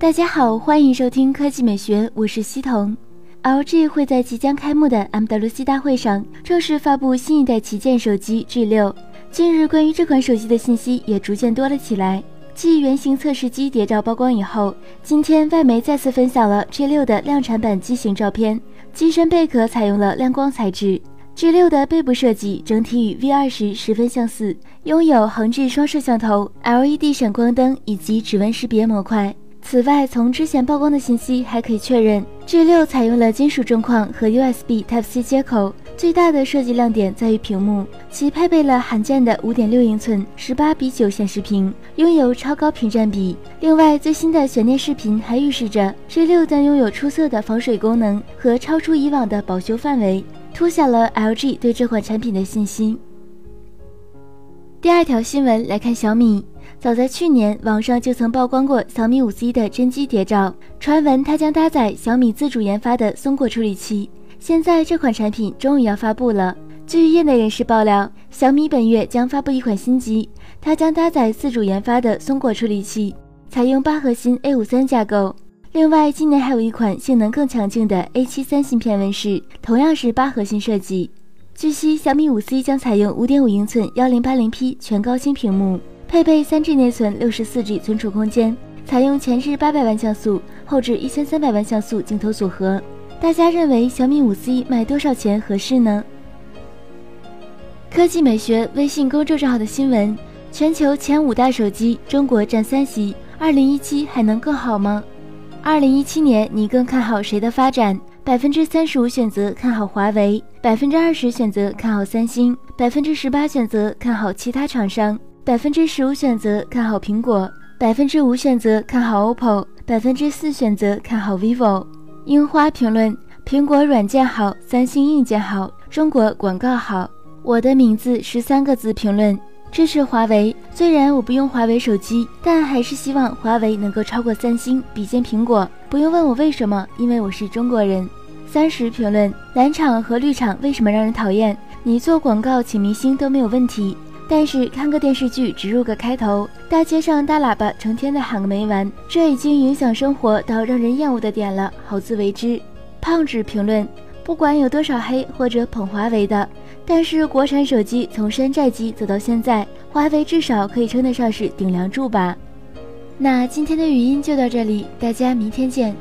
大家好，欢迎收听科技美学，我是西彤。LG 会在即将开幕的 MWC 大会上正式发布新一代旗舰手机 G6。近日，关于这款手机的信息也逐渐多了起来。继原型测试机谍照曝光以后，今天外媒再次分享了 G6 的量产版机型照片。机身贝壳采用了亮光材质，G6 的背部设计整体与 V20 十分相似，拥有横置双摄像头、LED 闪光灯以及指纹识别模块。此外，从之前曝光的信息还可以确认，G6 采用了金属中框和 USB Type-C 接口。最大的设计亮点在于屏幕，其配备了罕见的5.6英寸18比9显示屏，拥有超高屏占比。另外，最新的悬念视频还预示着 G6 将拥有出色的防水功能和超出以往的保修范围，凸显了 LG 对这款产品的信心。第二条新闻来看小米。早在去年，网上就曾曝光过小米五 C 的真机谍照，传闻它将搭载小米自主研发的松果处理器。现在这款产品终于要发布了。据业内人士爆料，小米本月将发布一款新机，它将搭载自主研发的松果处理器，采用八核心 A 五三架构。另外，今年还有一款性能更强劲的 A 七三芯片问世，同样是八核心设计。据悉，小米五 C 将采用五点五英寸幺零八零 P 全高清屏幕。配备三 G 内存、六十四 G 存储空间，采用前置八百万像素、后置一千三百万像素镜头组合。大家认为小米五 C 卖多少钱合适呢？科技美学微信公众账号的新闻：全球前五大手机，中国占三席。二零一七还能更好吗？二零一七年你更看好谁的发展？百分之三十五选择看好华为，百分之二十选择看好三星，百分之十八选择看好其他厂商。百分之十五选择看好苹果，百分之五选择看好 OPPO，百分之四选择看好 vivo。樱花评论：苹果软件好，三星硬件好，中国广告好。我的名字十三个字评论：支持华为。虽然我不用华为手机，但还是希望华为能够超过三星，比肩苹果。不用问我为什么，因为我是中国人。三十评论：蓝厂和绿厂为什么让人讨厌？你做广告请明星都没有问题。但是看个电视剧，植入个开头，大街上大喇叭成天的喊个没完，这已经影响生活到让人厌恶的点了，好自为之。胖纸评论：不管有多少黑或者捧华为的，但是国产手机从山寨机走到现在，华为至少可以称得上是顶梁柱吧。那今天的语音就到这里，大家明天见。